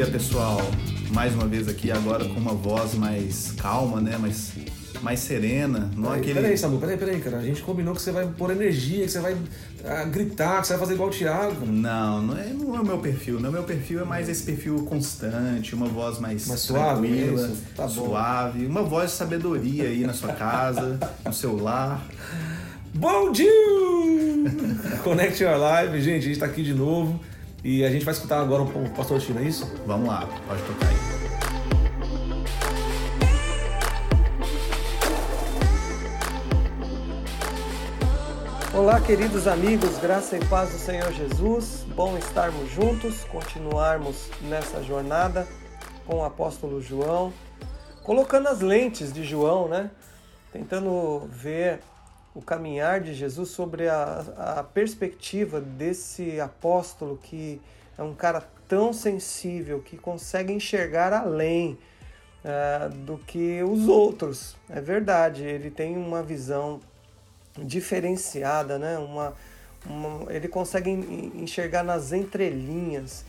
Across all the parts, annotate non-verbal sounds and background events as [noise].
dia, pessoal. Mais uma vez aqui agora com uma voz mais calma, né? Mais, mais serena. Não peraí, aquele... peraí, Samu, peraí, peraí, cara. A gente combinou que você vai pôr energia, que você vai ah, gritar, que você vai fazer igual o Thiago. Não, não é, não é o meu perfil. Não, meu perfil é mais esse perfil constante, uma voz mais, Mais suave, tranquila, é isso? Tá suave, uma voz de sabedoria aí na sua casa, [laughs] no seu lar. Bom dia! [laughs] Connect Your Live, gente, a gente tá aqui de novo. E a gente vai escutar agora o Pastor Tino, é isso? Vamos lá, pode tocar aí. Olá, queridos amigos, graça e paz do Senhor Jesus. Bom estarmos juntos, continuarmos nessa jornada com o apóstolo João, colocando as lentes de João, né? Tentando ver o caminhar de Jesus sobre a, a perspectiva desse apóstolo que é um cara tão sensível que consegue enxergar além ah, do que os outros. É verdade, ele tem uma visão diferenciada, né? Uma, uma- ele consegue en- enxergar nas entrelinhas.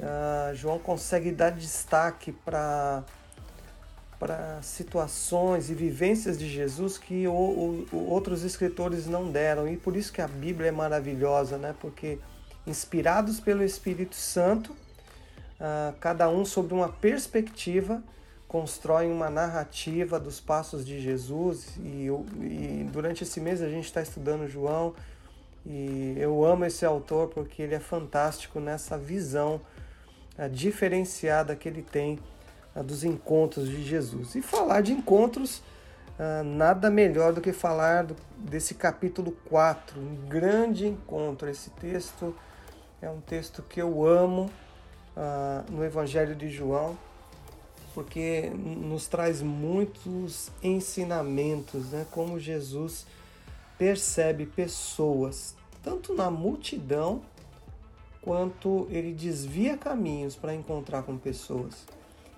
Ah, João consegue dar destaque para para situações e vivências de Jesus que o- o- outros escritores não deram. E por isso que a Bíblia é maravilhosa, né? Porque inspirados pelo Espírito Santo, ah, cada um sobre uma perspectiva constroem uma narrativa dos passos de Jesus. E, eu- e durante esse mês a gente está estudando João. E eu amo esse autor porque ele é fantástico nessa visão ah, diferenciada que ele tem dos encontros de Jesus. E falar de encontros, ah, nada melhor do que falar desse capítulo 4, um grande encontro. Esse texto é um texto que eu amo ah, no Evangelho de João porque nos traz muitos ensinamentos, né? Como Jesus percebe pessoas, tanto na multidão, quanto ele desvia caminhos para encontrar com pessoas.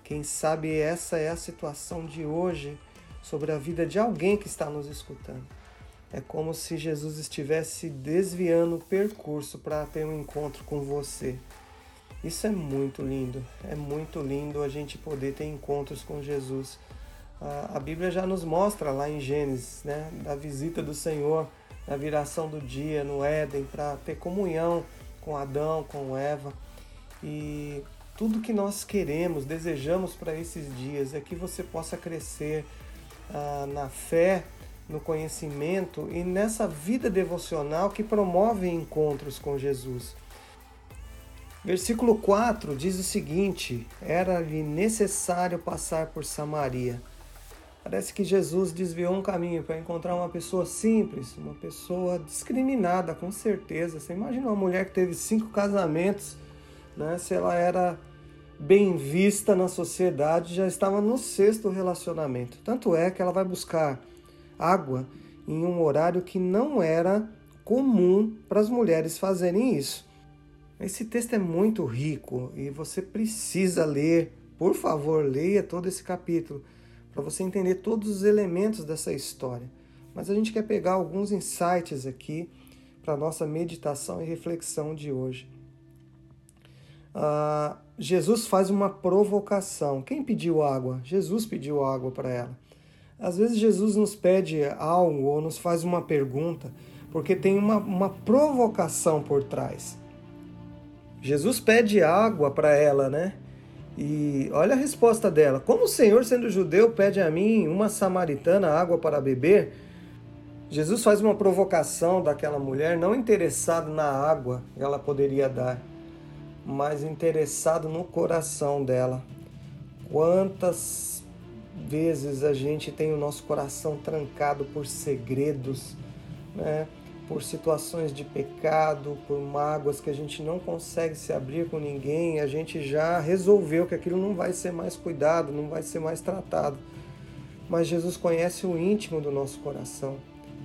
Quem sabe essa é a situação de hoje sobre a vida de alguém que está nos escutando. É como se Jesus estivesse desviando o percurso para ter um encontro com você. Isso é muito lindo, é muito lindo a gente poder ter encontros com Jesus. A Bíblia já nos mostra lá em Gênesis, né, da visita do Senhor, na viração do dia no Éden, para ter comunhão com Adão, com Eva. E tudo que nós queremos, desejamos para esses dias é que você possa crescer ah, na fé, no conhecimento e nessa vida devocional que promove encontros com Jesus. Versículo 4 diz o seguinte: Era-lhe necessário passar por Samaria. Parece que Jesus desviou um caminho para encontrar uma pessoa simples, uma pessoa discriminada, com certeza. Você imagina uma mulher que teve cinco casamentos, né? Se ela era bem vista na sociedade, já estava no sexto relacionamento. Tanto é que ela vai buscar água em um horário que não era comum para as mulheres fazerem isso. Esse texto é muito rico e você precisa ler. Por favor, leia todo esse capítulo para você entender todos os elementos dessa história. Mas a gente quer pegar alguns insights aqui para nossa meditação e reflexão de hoje. Ah, Jesus faz uma provocação. Quem pediu água? Jesus pediu água para ela. Às vezes Jesus nos pede algo ou nos faz uma pergunta porque tem uma, uma provocação por trás. Jesus pede água para ela, né? E olha a resposta dela: Como o Senhor, sendo judeu, pede a mim, uma samaritana, água para beber? Jesus faz uma provocação daquela mulher, não interessado na água que ela poderia dar, mas interessado no coração dela. Quantas vezes a gente tem o nosso coração trancado por segredos, né? por situações de pecado, por mágoas que a gente não consegue se abrir com ninguém, a gente já resolveu que aquilo não vai ser mais cuidado, não vai ser mais tratado. Mas Jesus conhece o íntimo do nosso coração,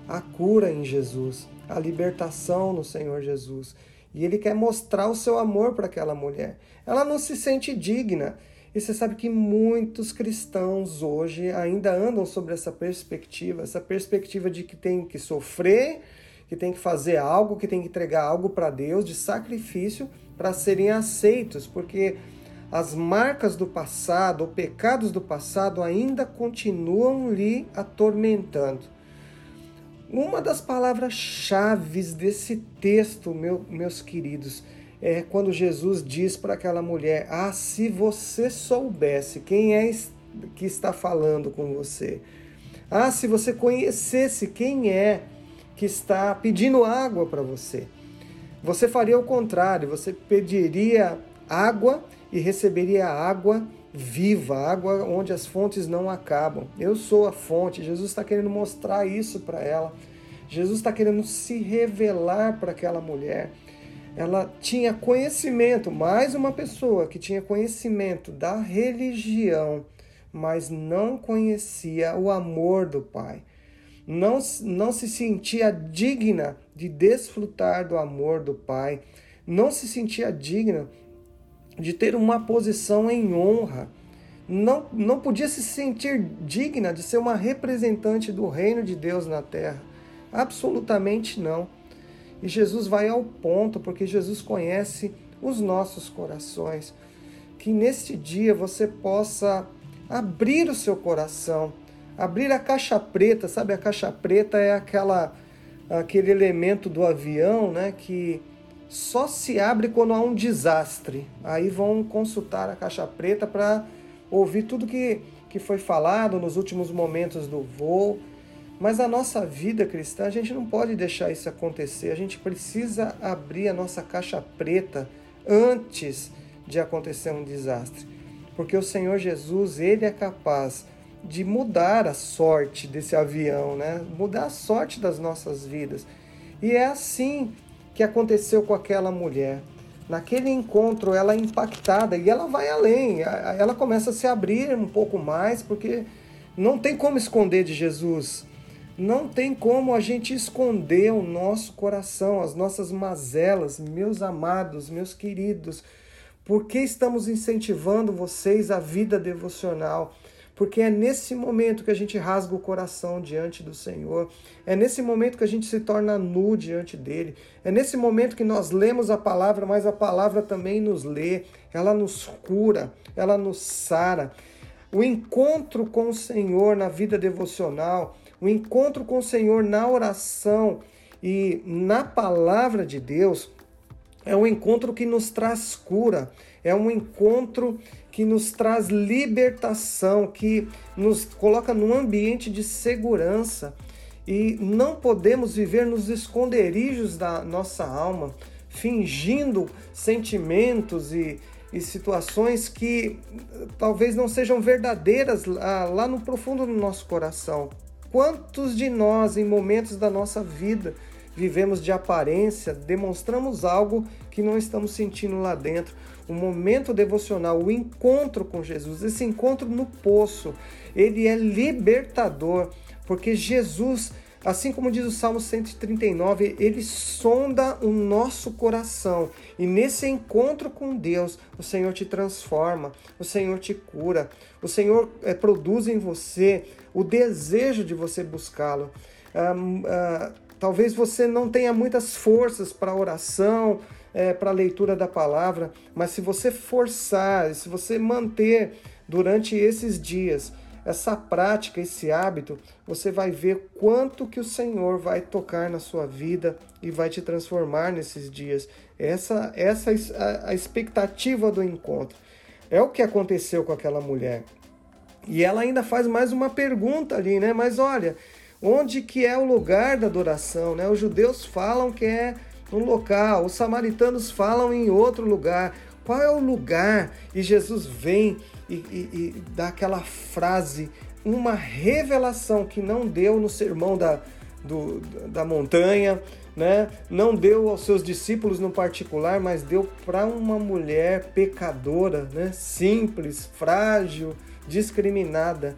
a cura em Jesus, a libertação no Senhor Jesus. E ele quer mostrar o seu amor para aquela mulher. Ela não se sente digna. E você sabe que muitos cristãos hoje ainda andam sobre essa perspectiva, essa perspectiva de que tem que sofrer, que tem que fazer algo, que tem que entregar algo para Deus de sacrifício para serem aceitos, porque as marcas do passado, os pecados do passado ainda continuam lhe atormentando. Uma das palavras-chave desse texto, meu, meus queridos, é quando Jesus diz para aquela mulher: Ah, se você soubesse quem é que está falando com você. Ah, se você conhecesse quem é que está pedindo água para você. Você faria o contrário, você pediria água e receberia água viva, água onde as fontes não acabam. Eu sou a fonte. Jesus está querendo mostrar isso para ela. Jesus está querendo se revelar para aquela mulher. Ela tinha conhecimento, mais uma pessoa que tinha conhecimento da religião, mas não conhecia o amor do Pai. Não, não se sentia digna de desfrutar do amor do Pai. Não se sentia digna de ter uma posição em honra. Não, não podia se sentir digna de ser uma representante do reino de Deus na terra. Absolutamente não. E Jesus vai ao ponto, porque Jesus conhece os nossos corações. Que neste dia você possa abrir o seu coração, abrir a caixa preta, sabe? A caixa preta é aquela aquele elemento do avião, né, que só se abre quando há um desastre. Aí vão consultar a caixa preta para ouvir tudo que, que foi falado nos últimos momentos do voo. Mas a nossa vida cristã, a gente não pode deixar isso acontecer. A gente precisa abrir a nossa caixa preta antes de acontecer um desastre. Porque o Senhor Jesus, ele é capaz de mudar a sorte desse avião, né? Mudar a sorte das nossas vidas. E é assim que aconteceu com aquela mulher. Naquele encontro, ela é impactada e ela vai além, ela começa a se abrir um pouco mais, porque não tem como esconder de Jesus. Não tem como a gente esconder o nosso coração, as nossas mazelas, meus amados, meus queridos. Por que estamos incentivando vocês à vida devocional? Porque é nesse momento que a gente rasga o coração diante do Senhor, é nesse momento que a gente se torna nu diante dele, é nesse momento que nós lemos a palavra, mas a palavra também nos lê, ela nos cura, ela nos sara. O encontro com o Senhor na vida devocional, o encontro com o Senhor na oração e na palavra de Deus é um encontro que nos traz cura, é um encontro que nos traz libertação, que nos coloca num ambiente de segurança. E não podemos viver nos esconderijos da nossa alma, fingindo sentimentos e, e situações que talvez não sejam verdadeiras lá, lá no profundo do nosso coração. Quantos de nós, em momentos da nossa vida, vivemos de aparência, demonstramos algo que não estamos sentindo lá dentro? O momento devocional, o encontro com Jesus, esse encontro no poço, ele é libertador, porque Jesus, assim como diz o Salmo 139, ele sonda o nosso coração. E nesse encontro com Deus, o Senhor te transforma, o Senhor te cura, o Senhor é, produz em você o desejo de você buscá-lo. uh, talvez você não tenha muitas forças para oração, é, para a leitura da palavra, mas se você forçar, se você manter durante esses dias essa prática, esse hábito, você vai ver quanto que o Senhor vai tocar na sua vida e vai te transformar nesses dias. Essa essa a, a expectativa do encontro. É o que aconteceu com aquela mulher. E ela ainda faz mais uma pergunta ali, né? Mas olha, onde que é o lugar da adoração, né? Os judeus falam que é um local, os samaritanos falam em outro lugar. Qual é o lugar? E Jesus vem e, e, e dá aquela frase, uma revelação que não deu no sermão da, do, da montanha, né? não deu aos seus discípulos no particular, mas deu para uma mulher pecadora, né? simples, frágil, discriminada.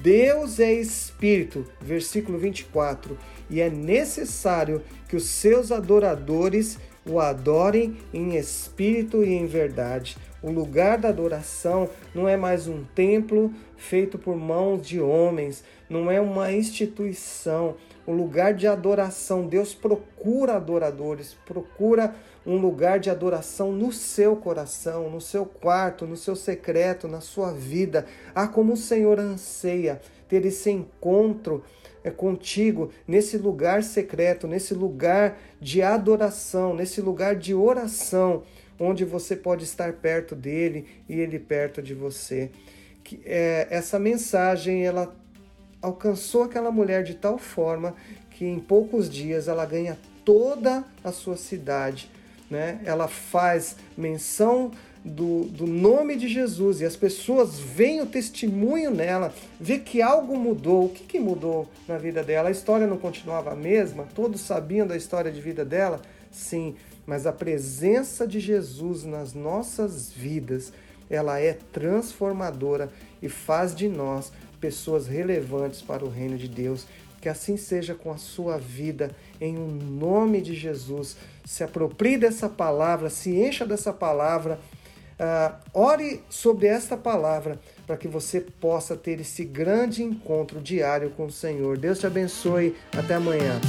Deus é Espírito, versículo 24, e é necessário que os seus adoradores o adorem em espírito e em verdade. O lugar da adoração não é mais um templo feito por mãos de homens, não é uma instituição. O lugar de adoração, Deus procura adoradores, procura um lugar de adoração no seu coração, no seu quarto, no seu secreto, na sua vida. Ah, como o Senhor anseia ter esse encontro é contigo nesse lugar secreto, nesse lugar de adoração, nesse lugar de oração, onde você pode estar perto dele e ele perto de você. Que, é, essa mensagem ela alcançou aquela mulher de tal forma que em poucos dias ela ganha toda a sua cidade. Né? Ela faz menção do, do nome de Jesus e as pessoas veem o testemunho nela, vê que algo mudou. O que, que mudou na vida dela? A história não continuava a mesma? Todos sabiam da história de vida dela? Sim, mas a presença de Jesus nas nossas vidas, ela é transformadora e faz de nós pessoas relevantes para o reino de Deus. Que assim seja com a sua vida, em um nome de Jesus. Se aproprie dessa palavra, se encha dessa palavra Uh, ore sobre esta palavra para que você possa ter esse grande encontro diário com o Senhor. Deus te abençoe. Até amanhã.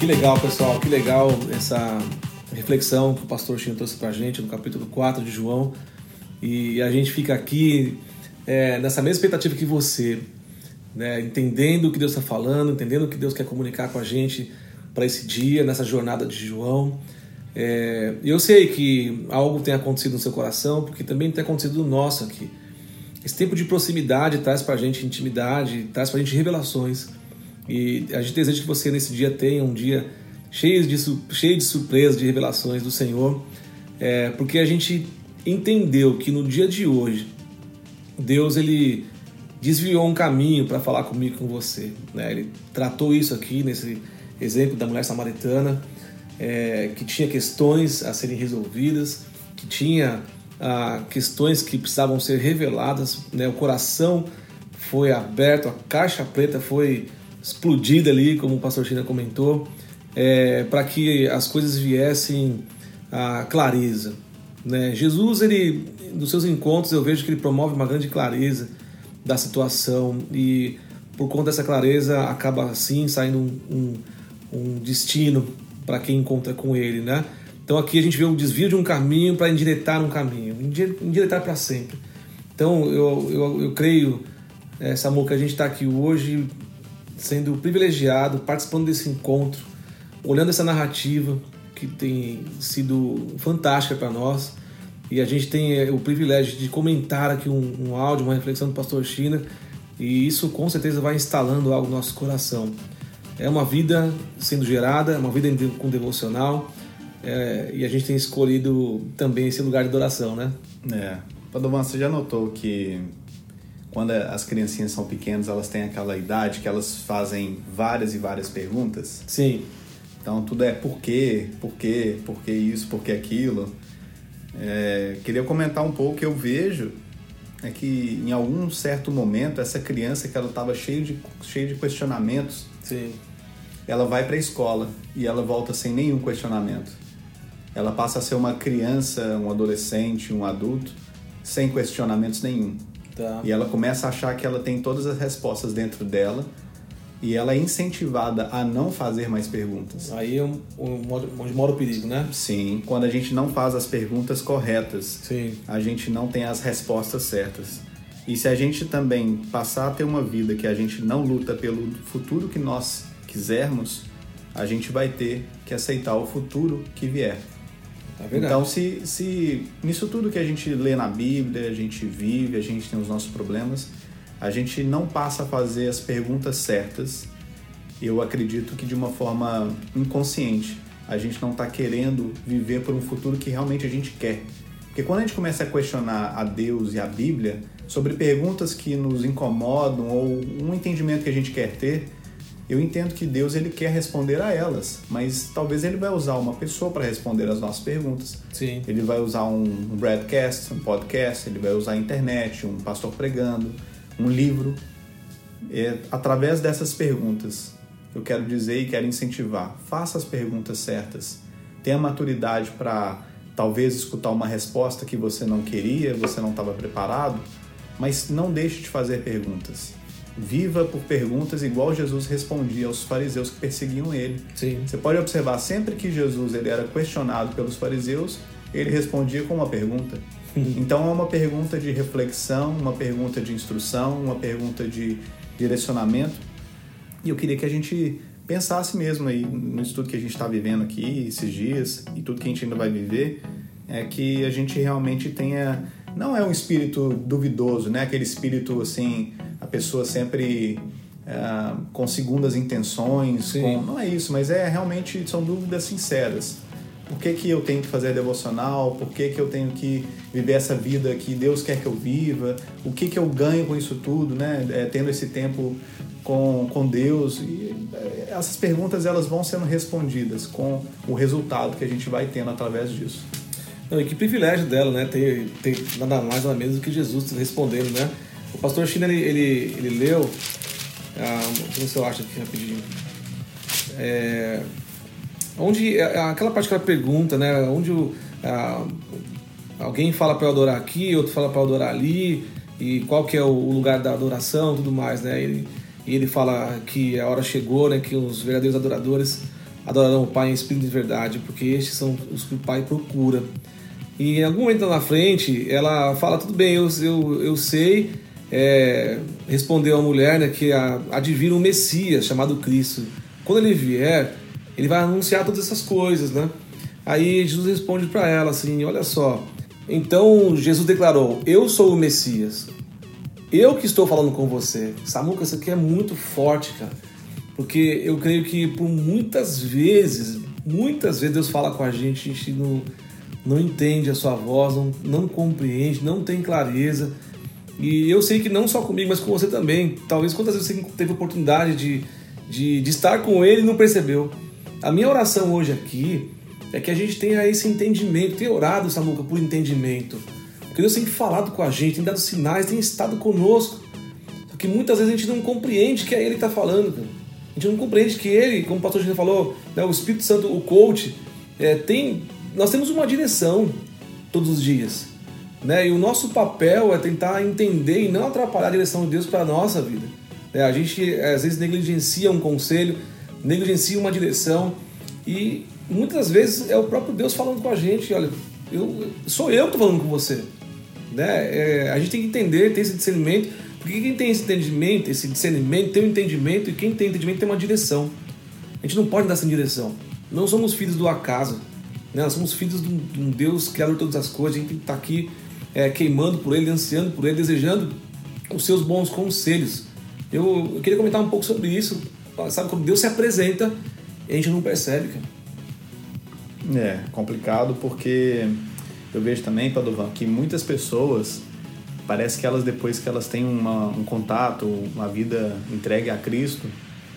Que legal, pessoal. Que legal essa reflexão que o pastor Chinho trouxe para a gente no capítulo 4 de João. E a gente fica aqui é, nessa mesma expectativa que você, né? entendendo o que Deus está falando, entendendo o que Deus quer comunicar com a gente para esse dia, nessa jornada de João. É, eu sei que algo tem acontecido no seu coração, porque também tem acontecido no nosso aqui. Esse tempo de proximidade traz para a gente intimidade, traz para a gente revelações. E a gente deseja que você nesse dia tenha um dia cheio de, cheio de surpresas, de revelações do Senhor, é, porque a gente entendeu que no dia de hoje Deus ele desviou um caminho para falar comigo com você. Né? Ele tratou isso aqui nesse exemplo da mulher samaritana, é, que tinha questões a serem resolvidas, que tinha ah, questões que precisavam ser reveladas, né? o coração foi aberto, a caixa preta foi explodida ali, como o pastor China comentou, é, para que as coisas viessem à clareza. Né? Jesus, ele, nos seus encontros, eu vejo que ele promove uma grande clareza da situação e por conta dessa clareza acaba assim saindo um, um um destino para quem encontra com ele, né? Então aqui a gente vê o desvio de um caminho para endireitar um caminho, endireitar para sempre. Então eu, eu, eu creio, é, Samu, que a gente está aqui hoje sendo privilegiado, participando desse encontro, olhando essa narrativa que tem sido fantástica para nós. E a gente tem é, o privilégio de comentar aqui um, um áudio, uma reflexão do pastor China, e isso com certeza vai instalando algo no nosso coração. É uma vida sendo gerada, é uma vida com devocional. É, e a gente tem escolhido também esse lugar de adoração, né? É. Padovan, você já notou que quando as criancinhas são pequenas, elas têm aquela idade que elas fazem várias e várias perguntas? Sim. Então tudo é por quê, por quê, por que isso, por que aquilo. É, queria comentar um pouco que eu vejo é que em algum certo momento essa criança que ela estava cheia de, cheia de questionamentos, Sim. Ela vai para a escola e ela volta sem nenhum questionamento. Ela passa a ser uma criança, um adolescente, um adulto, sem questionamentos nenhum. Tá. E ela começa a achar que ela tem todas as respostas dentro dela e ela é incentivada a não fazer mais perguntas. Aí é onde mora o perigo, né? Sim, quando a gente não faz as perguntas corretas, Sim. a gente não tem as respostas certas. E se a gente também passar a ter uma vida que a gente não luta pelo futuro que nós quisermos, a gente vai ter que aceitar o futuro que vier. É então, se, se nisso tudo que a gente lê na Bíblia, a gente vive, a gente tem os nossos problemas, a gente não passa a fazer as perguntas certas, eu acredito que de uma forma inconsciente. A gente não está querendo viver por um futuro que realmente a gente quer. Porque quando a gente começa a questionar a Deus e a Bíblia sobre perguntas que nos incomodam ou um entendimento que a gente quer ter, eu entendo que Deus ele quer responder a elas, mas talvez ele vai usar uma pessoa para responder as nossas perguntas. Sim. Ele vai usar um broadcast, um podcast, ele vai usar a internet, um pastor pregando um livro. É, através dessas perguntas, eu quero dizer e quero incentivar: faça as perguntas certas. tenha maturidade para talvez escutar uma resposta que você não queria, você não estava preparado, mas não deixe de fazer perguntas. Viva por perguntas igual Jesus respondia aos fariseus que perseguiam ele. Sim. Você pode observar sempre que Jesus ele era questionado pelos fariseus, ele respondia com uma pergunta. Então é uma pergunta de reflexão, uma pergunta de instrução, uma pergunta de direcionamento. E eu queria que a gente pensasse mesmo aí no estudo que a gente está vivendo aqui esses dias e tudo que a gente ainda vai viver, é que a gente realmente tenha não é um espírito duvidoso, né? Aquele espírito assim, pessoa sempre é, com segundas intenções, com, não é isso, mas é realmente são dúvidas sinceras. Por que, que eu tenho que fazer devocional? Por que, que eu tenho que viver essa vida que Deus quer que eu viva? O que, que eu ganho com isso tudo, né? É, tendo esse tempo com, com Deus. E é, essas perguntas elas vão sendo respondidas com o resultado que a gente vai tendo através disso. Não, e que privilégio dela, né? Ter, ter nada mais nada menos do que Jesus respondendo, né? O pastor China, ele, ele, ele leu, ah, sei se eu acho aqui rapidinho, é, onde é, aquela parte que ela pergunta, né? Onde o, ah, alguém fala para eu adorar aqui, outro fala para eu adorar ali, e qual que é o lugar da adoração, tudo mais, né? Ele, e ele fala que a hora chegou, né? Que os verdadeiros adoradores adorarão o Pai em espírito de verdade, porque estes são os que o Pai procura. E em algum momento lá na frente, ela fala: tudo bem, eu, eu, eu sei. É, respondeu a mulher né, que advira um Messias chamado Cristo. Quando ele vier, ele vai anunciar todas essas coisas, né? Aí Jesus responde para ela assim: olha só. Então Jesus declarou: Eu sou o Messias. Eu que estou falando com você. Samuca, isso aqui é muito forte, cara. Porque eu creio que por muitas vezes, muitas vezes Deus fala com a gente, a gente não não entende a sua voz, não, não compreende, não tem clareza. E eu sei que não só comigo, mas com você também. Talvez quantas vezes você teve oportunidade de, de, de estar com ele e não percebeu. A minha oração hoje aqui é que a gente tenha esse entendimento, tenha orado, Samuca, por entendimento. Porque Deus tem falado com a gente, tem dado sinais, tem estado conosco. Só que muitas vezes a gente não compreende que é Ele que está falando. A gente não compreende que Ele, como o pastor Gino falou, né, o Espírito Santo, o coach, é, tem nós temos uma direção todos os dias. Né? E o nosso papel é tentar entender e não atrapalhar a direção de Deus para a nossa vida. É, a gente às vezes negligencia um conselho, negligencia uma direção e muitas vezes é o próprio Deus falando com a gente: olha, eu, sou eu que estou falando com você. Né? É, a gente tem que entender, ter esse discernimento, porque quem tem esse entendimento, esse discernimento, tem um entendimento e quem tem entendimento tem uma direção. A gente não pode dar sem direção. Não somos filhos do acaso. Né? Nós somos filhos de um, de um Deus criador de todas as coisas, a gente tem que estar tá aqui é, queimando por Ele, ansiando por Ele, desejando os seus bons conselhos. Eu, eu, queria comentar um pouco sobre isso. Sabe, quando Deus se apresenta a gente não percebe, cara. É, complicado porque eu vejo também, Padovan, que muitas pessoas parece que elas depois que elas têm uma, um contato, uma vida entregue a Cristo,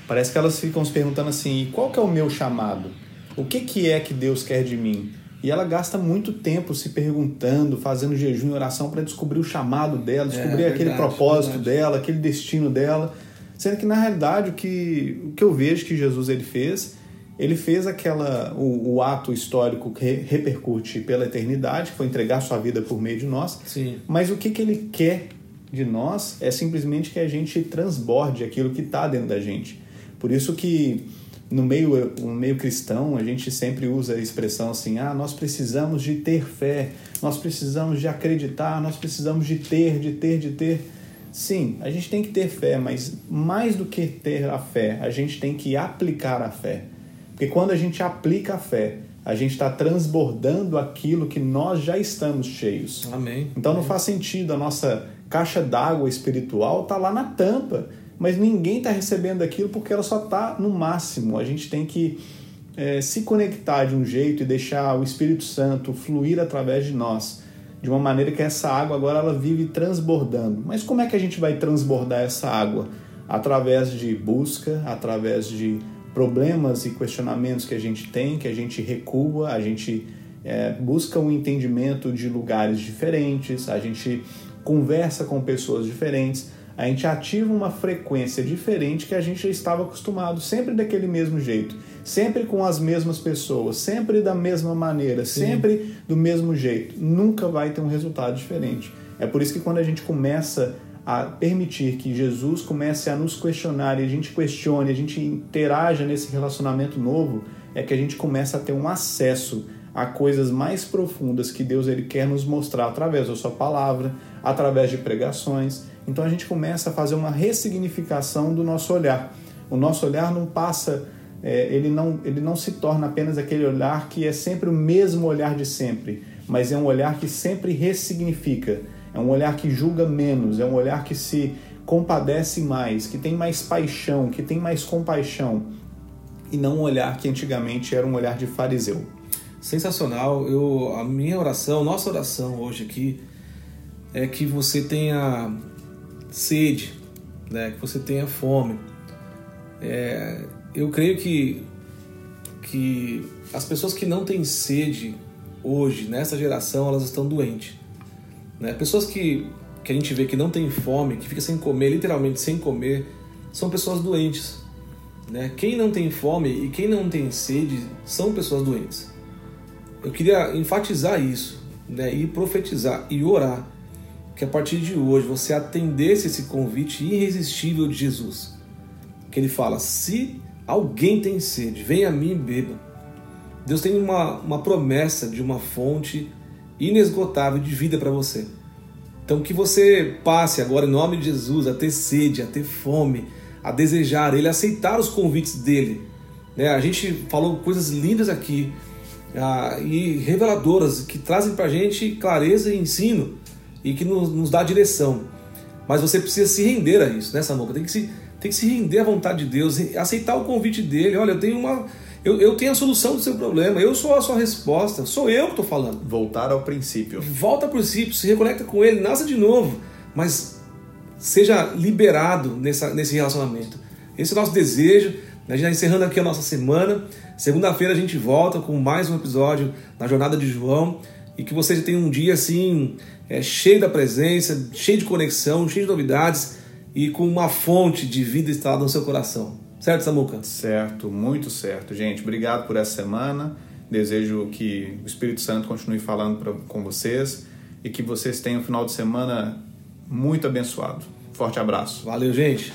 parece que elas ficam se perguntando assim, qual que é o meu chamado? O que, que é que Deus quer de mim? E ela gasta muito tempo se perguntando, fazendo jejum e oração para descobrir o chamado dela, descobrir é, aquele verdade, propósito verdade. dela, aquele destino dela. Sendo que na realidade o que, o que eu vejo que Jesus ele fez, ele fez aquela o, o ato histórico que repercute pela eternidade, que foi entregar sua vida por meio de nós. Sim. Mas o que, que ele quer de nós é simplesmente que a gente transborde aquilo que está dentro da gente. Por isso que no meio, no meio cristão, a gente sempre usa a expressão assim: ah, nós precisamos de ter fé, nós precisamos de acreditar, nós precisamos de ter, de ter, de ter. Sim, a gente tem que ter fé, mas mais do que ter a fé, a gente tem que aplicar a fé. Porque quando a gente aplica a fé, a gente está transbordando aquilo que nós já estamos cheios. Amém. Então Amém. não faz sentido a nossa caixa d'água espiritual tá lá na tampa mas ninguém está recebendo aquilo porque ela só está no máximo. A gente tem que é, se conectar de um jeito e deixar o Espírito Santo fluir através de nós, de uma maneira que essa água agora ela vive transbordando. Mas como é que a gente vai transbordar essa água? Através de busca, através de problemas e questionamentos que a gente tem, que a gente recua, a gente é, busca um entendimento de lugares diferentes, a gente conversa com pessoas diferentes a gente ativa uma frequência diferente que a gente já estava acostumado, sempre daquele mesmo jeito, sempre com as mesmas pessoas, sempre da mesma maneira, Sim. sempre do mesmo jeito. Nunca vai ter um resultado diferente. É por isso que quando a gente começa a permitir que Jesus comece a nos questionar e a gente questione, a gente interaja nesse relacionamento novo, é que a gente começa a ter um acesso a coisas mais profundas que Deus ele quer nos mostrar através da sua palavra, através de pregações. Então a gente começa a fazer uma ressignificação do nosso olhar. O nosso olhar não passa, é, ele, não, ele não se torna apenas aquele olhar que é sempre o mesmo olhar de sempre, mas é um olhar que sempre ressignifica. É um olhar que julga menos, é um olhar que se compadece mais, que tem mais paixão, que tem mais compaixão, e não um olhar que antigamente era um olhar de fariseu sensacional. Eu, a minha oração, nossa oração hoje aqui é que você tenha sede, né? que você tenha fome. É, eu creio que, que as pessoas que não têm sede hoje, nessa geração, elas estão doentes. Né? Pessoas que, que a gente vê que não tem fome, que fica sem comer, literalmente sem comer, são pessoas doentes. Né? Quem não tem fome e quem não tem sede são pessoas doentes eu queria enfatizar isso, né, e profetizar e orar que a partir de hoje você atendesse esse convite irresistível de Jesus. Que ele fala: se alguém tem sede, venha a mim e beba. Deus tem uma, uma promessa de uma fonte inesgotável de vida para você. Então que você passe agora em nome de Jesus a ter sede, a ter fome, a desejar Ele, a aceitar os convites dele. Né? A gente falou coisas lindas aqui ah, e reveladoras que trazem para a gente clareza e ensino e que nos, nos, dá direção. Mas você precisa se render a isso, né, Samuca? Tem que se, tem que se render à vontade de Deus, aceitar o convite dele. Olha, eu tenho uma. Eu, eu tenho a solução do seu problema, eu sou a sua resposta, sou eu que estou falando. Voltar ao princípio. Volta ao princípio, se reconecta com ele, nasça de novo, mas seja liberado nessa, nesse relacionamento. Esse é o nosso desejo. A gente está encerrando aqui a nossa semana. Segunda-feira a gente volta com mais um episódio na Jornada de João. E que você tenha um dia assim, é, cheio da presença, cheio de conexão, cheio de novidades e com uma fonte de vida instalada no seu coração. Certo, Samuca? Certo, muito certo. Gente, obrigado por essa semana. Desejo que o Espírito Santo continue falando pra, com vocês e que vocês tenham um final de semana muito abençoado. Forte abraço. Valeu, gente.